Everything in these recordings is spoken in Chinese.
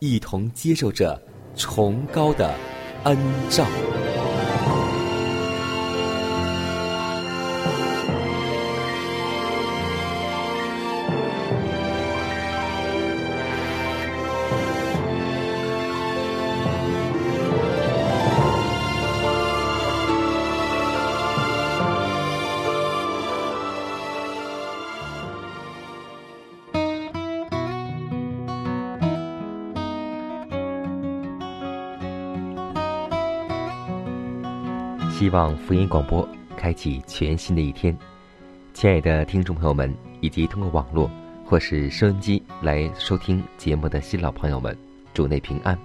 一同接受着崇高的恩照。希望福音广播开启全新的一天，亲爱的听众朋友们，以及通过网络或是收音机来收听节目的新老朋友们，主内平安。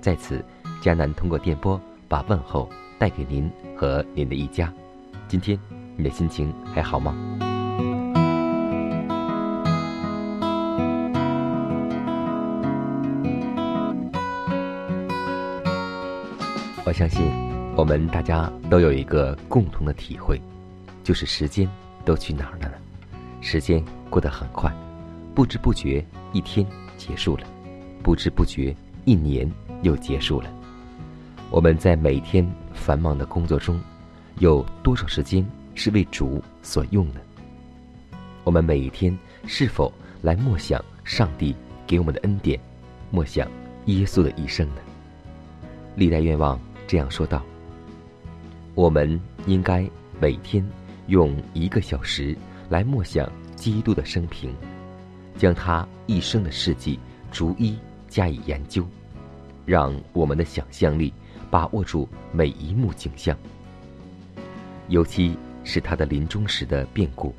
在此，迦南通过电波把问候带给您和您的一家。今天你的心情还好吗？我相信。我们大家都有一个共同的体会，就是时间都去哪儿了呢？时间过得很快，不知不觉一天结束了，不知不觉一年又结束了。我们在每天繁忙的工作中，有多少时间是为主所用呢？我们每一天是否来默想上帝给我们的恩典，默想耶稣的一生呢？历代愿望这样说道。我们应该每天用一个小时来默想基督的生平，将他一生的事迹逐一加以研究，让我们的想象力把握住每一幕景象，尤其是他的临终时的变故。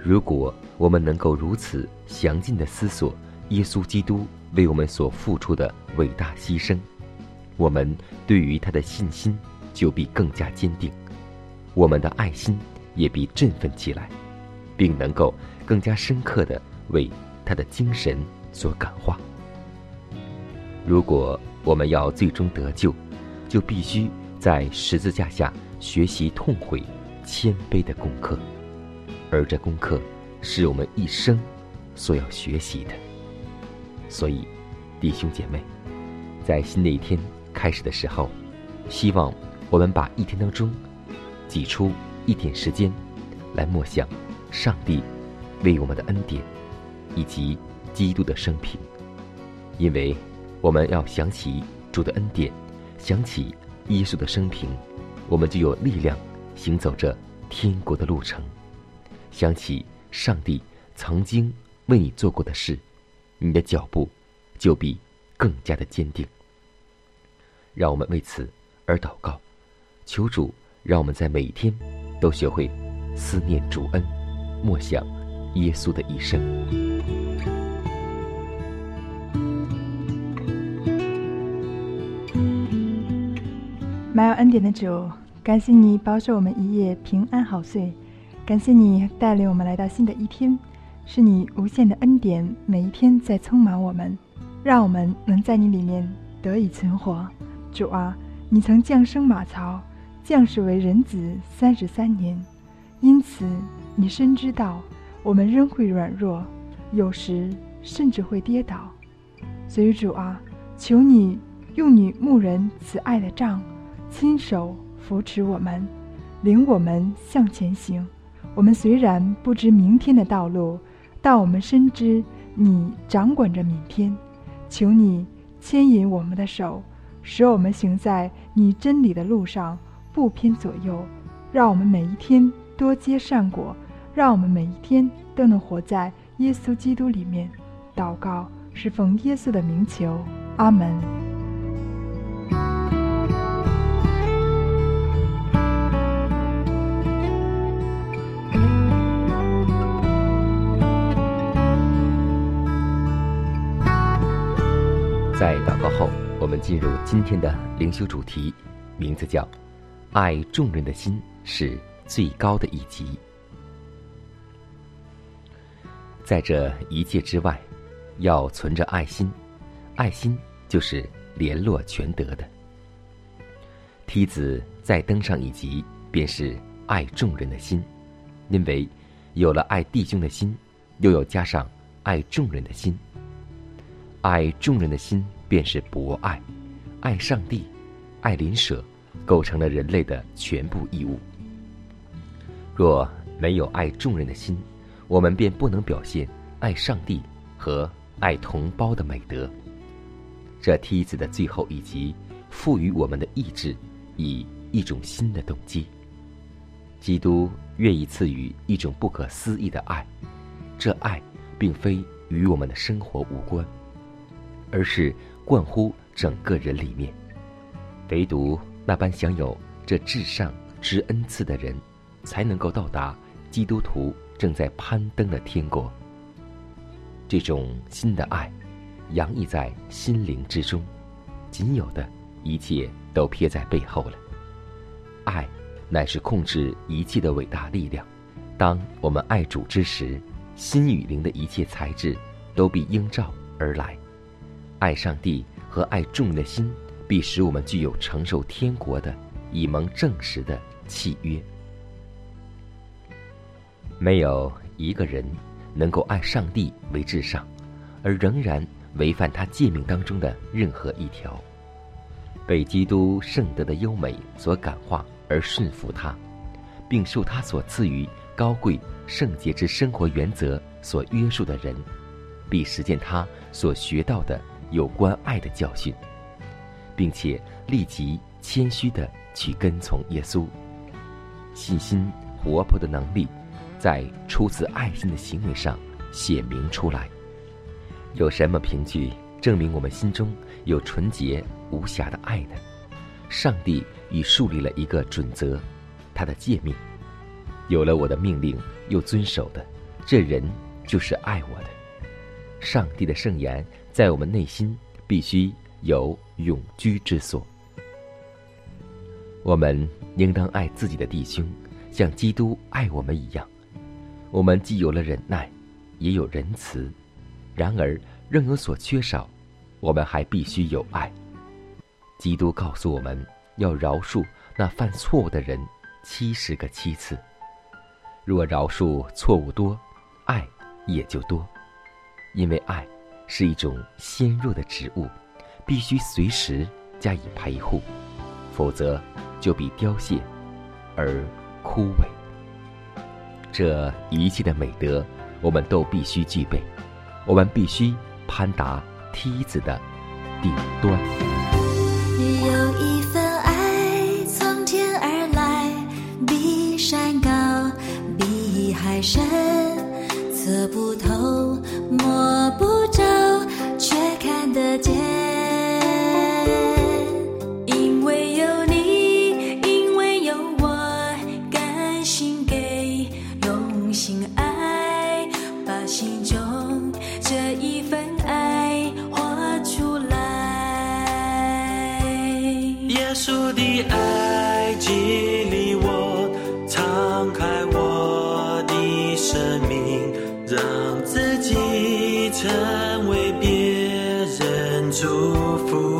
如果我们能够如此详尽的思索耶稣基督为我们所付出的伟大牺牲，我们对于他的信心。就必更加坚定，我们的爱心也必振奋起来，并能够更加深刻的为他的精神所感化。如果我们要最终得救，就必须在十字架下学习痛悔、谦卑的功课，而这功课是我们一生所要学习的。所以，弟兄姐妹，在新的一天开始的时候，希望。我们把一天当中挤出一点时间来默想上帝为我们的恩典以及基督的生平，因为我们要想起主的恩典，想起耶稣的生平，我们就有力量行走着天国的路程。想起上帝曾经为你做过的事，你的脚步就必更加的坚定。让我们为此而祷告。求主让我们在每一天都学会思念主恩，默想耶稣的一生。满有恩典的主，感谢你保守我们一夜平安好睡，感谢你带领我们来到新的一天，是你无限的恩典，每一天在充满我们，让我们能在你里面得以存活。主啊，你曾降生马槽。将士为人子三十三年，因此你深知道我们仍会软弱，有时甚至会跌倒。所以主啊，求你用你牧人慈爱的杖，亲手扶持我们，领我们向前行。我们虽然不知明天的道路，但我们深知你掌管着明天。求你牵引我们的手，使我们行在你真理的路上，不偏左右。让我们每一天多结善果，让我们每一天都能活在耶稣基督里面。祷告是奉耶稣的名求，阿门。在祷告后，我们进入今天的灵修主题，名字叫“爱众人的心是最高的一级”。在这一切之外，要存着爱心，爱心就是联络全德的。梯子再登上一级，便是爱众人的心，因为有了爱弟兄的心，又要加上爱众人的心。爱众人的心，便是博爱，爱上帝，爱邻舍，构成了人类的全部义务。若没有爱众人的心，我们便不能表现爱上帝和爱同胞的美德。这梯子的最后一集，赋予我们的意志以一种新的动机。基督愿意赐予一种不可思议的爱，这爱并非与我们的生活无关。而是贯乎整个人里面，唯独那般享有这至上之恩赐的人，才能够到达基督徒正在攀登的天国。这种新的爱，洋溢在心灵之中，仅有的一切都撇在背后了。爱，乃是控制一切的伟大力量。当我们爱主之时，心与灵的一切材质都必应照而来。爱上帝和爱众的心，必使我们具有承受天国的以蒙证实的契约。没有一个人能够爱上帝为至上，而仍然违反他诫命当中的任何一条。被基督圣德的优美所感化而顺服他，并受他所赐予高贵圣洁之生活原则所约束的人，必实践他所学到的。有关爱的教训，并且立即谦虚的去跟从耶稣。信心活泼的能力，在出自爱心的行为上显明出来。有什么凭据证明我们心中有纯洁无瑕的爱呢？上帝已树立了一个准则，他的诫命。有了我的命令又遵守的，这人就是爱我的。上帝的圣言。在我们内心必须有永居之所。我们应当爱自己的弟兄，像基督爱我们一样。我们既有了忍耐，也有仁慈，然而仍有所缺少。我们还必须有爱。基督告诉我们要饶恕那犯错误的人七十个七次。若饶恕错误多，爱也就多，因为爱。是一种纤弱的植物，必须随时加以陪护，否则就必凋谢而枯萎。这一切的美德，我们都必须具备，我们必须攀达梯子的顶端。有一份爱从天而来，比山高，比海深，测不透，摸不着。却看得见。让自己成为别人祝福。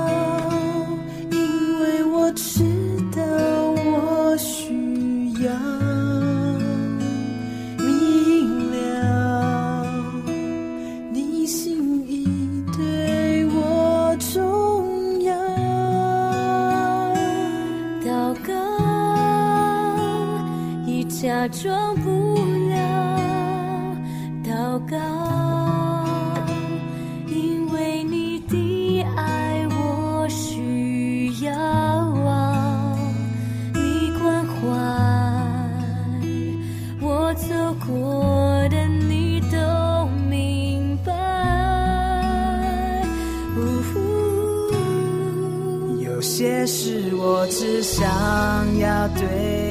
装不了祷告，因为你的爱我需要，你关怀我走过的你都明白。有些事我只想要对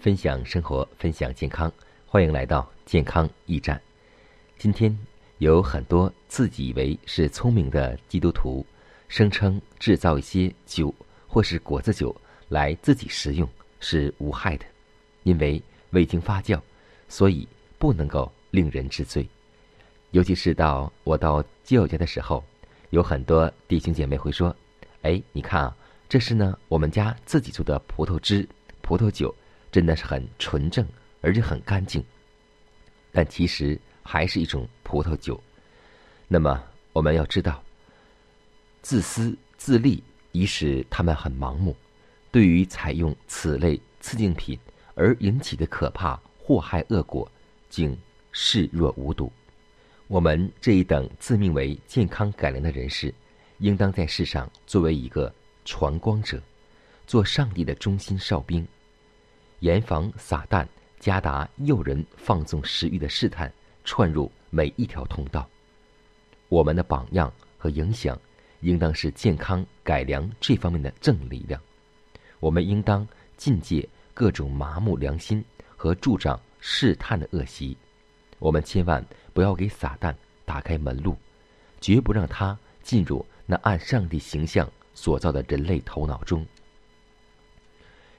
分享生活，分享健康，欢迎来到健康驿站。今天有很多自己以为是聪明的基督徒，声称制造一些酒或是果子酒来自己食用是无害的，因为未经发酵，所以不能够令人知罪。尤其是到我到基友家的时候，有很多弟兄姐妹会说：“哎，你看啊，这是呢我们家自己做的葡萄汁、葡萄酒。”真的是很纯正，而且很干净，但其实还是一种葡萄酒。那么我们要知道，自私自利已使他们很盲目，对于采用此类刺激品而引起的可怕祸害恶果，竟视若无睹。我们这一等自命为健康改良的人士，应当在世上作为一个传光者，做上帝的忠心哨兵。严防撒旦加达诱人放纵食欲的试探串入每一条通道。我们的榜样和影响，应当是健康改良这方面的正力量。我们应当禁戒各种麻木良心和助长试探的恶习。我们千万不要给撒旦打开门路，绝不让他进入那按上帝形象所造的人类头脑中。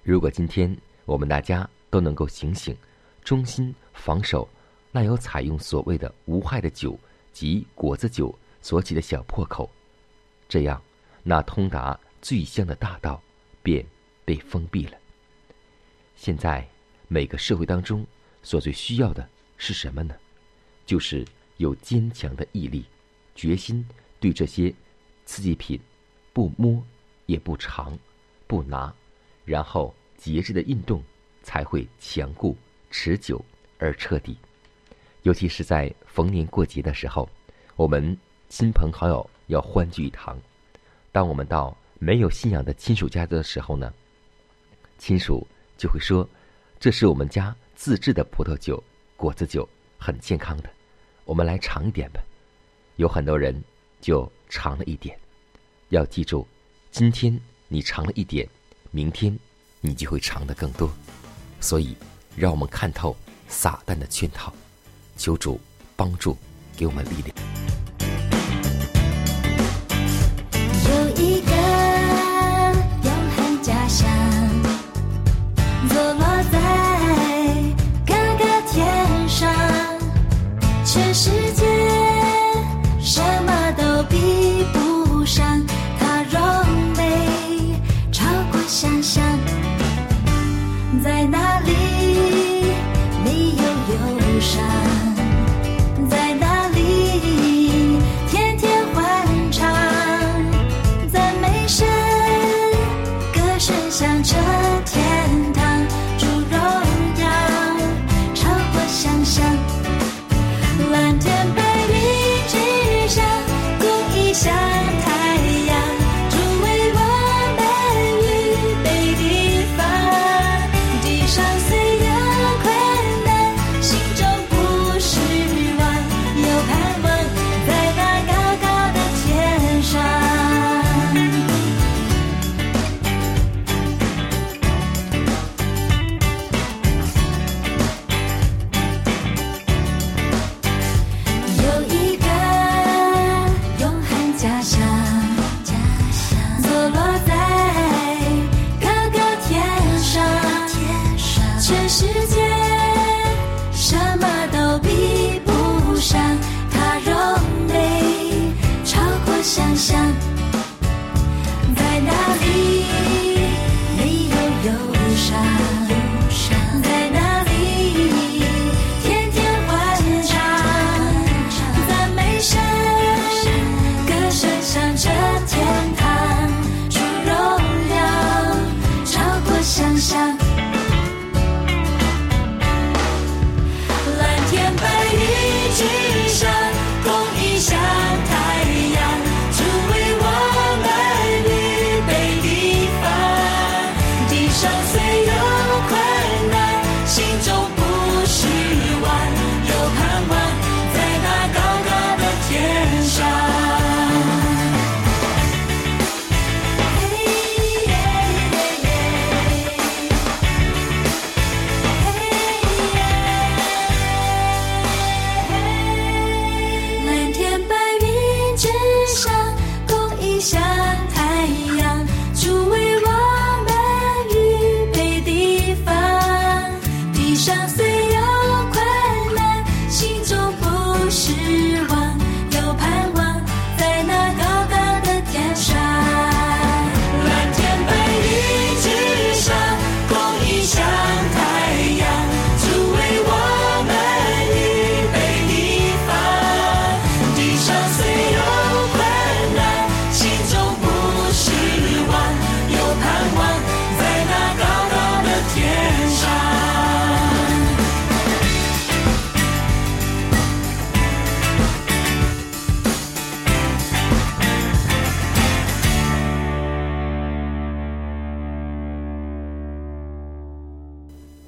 如果今天我们大家都能够醒醒，忠心防守那有采用所谓的无害的酒及果子酒所起的小破口，这样那通达最香的大道便被封闭了。现在每个社会当中所最需要的是什么呢？就是有坚强的毅力，决心对这些刺激品不摸也不尝不拿，然后节制的运动才会强固持久。而彻底，尤其是在逢年过节的时候，我们亲朋好友要欢聚一堂。当我们到没有信仰的亲属家的时候呢，亲属就会说：“这是我们家自制的葡萄酒、果子酒，很健康的，我们来尝一点吧。”有很多人就尝了一点。要记住，今天你尝了一点，明天你就会尝得更多。所以，让我们看透。撒旦的圈套，求主帮助，给我们力量。忧伤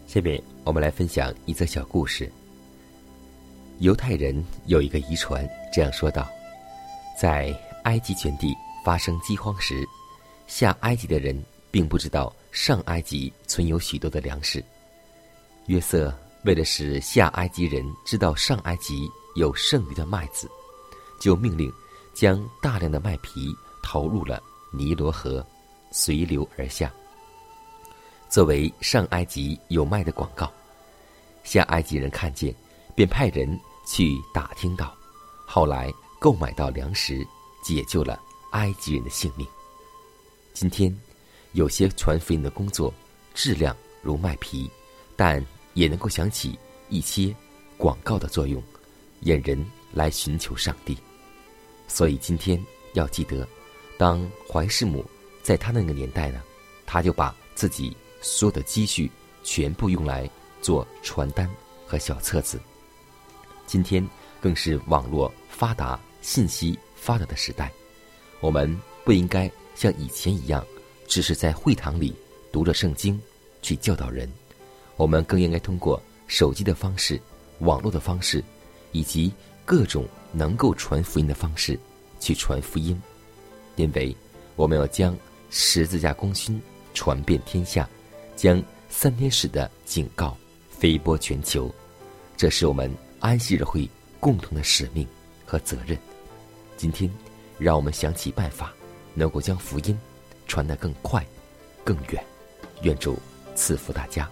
下面我们来分享一则小故事。犹太人有一个遗传，这样说道：在埃及全地发生饥荒时，下埃及的人并不知道上埃及存有许多的粮食。约瑟为了使下埃及人知道上埃及有剩余的麦子，就命令将大量的麦皮投入了尼罗河，随流而下。作为上埃及有卖的广告，下埃及人看见，便派人去打听到，后来购买到粮食，解救了埃及人的性命。今天，有些传福音的工作质量如麦皮，但也能够想起一些广告的作用，引人来寻求上帝。所以今天要记得，当怀世母在他那个年代呢，他就把自己。所有的积蓄全部用来做传单和小册子。今天更是网络发达、信息发达的时代，我们不应该像以前一样，只是在会堂里读着圣经去教导人。我们更应该通过手机的方式、网络的方式，以及各种能够传福音的方式去传福音，因为我们要将十字架功勋传遍天下。将三天使的警告飞播全球，这是我们安息日会共同的使命和责任。今天，让我们想起办法，能够将福音传得更快、更远。愿主赐福大家。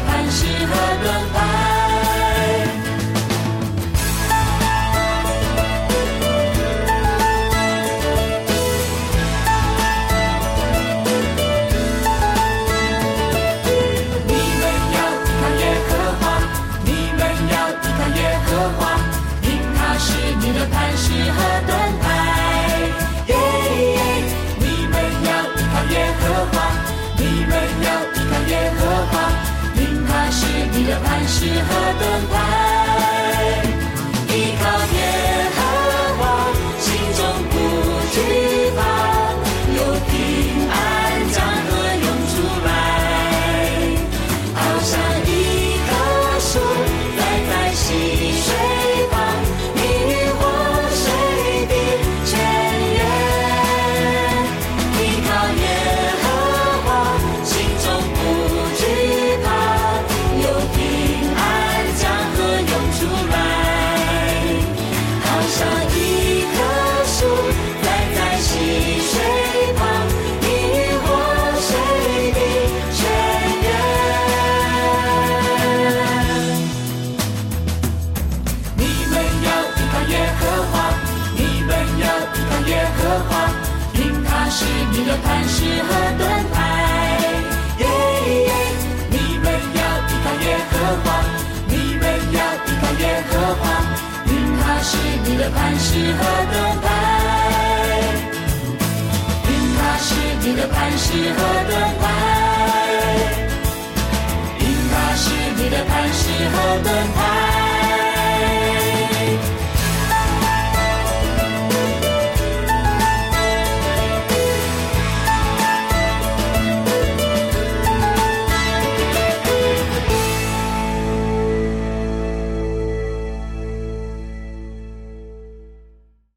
磐石和盾牌适合。磐石和盾牌。因他是你的磐石和盾牌。因他是你的磐石和盾牌。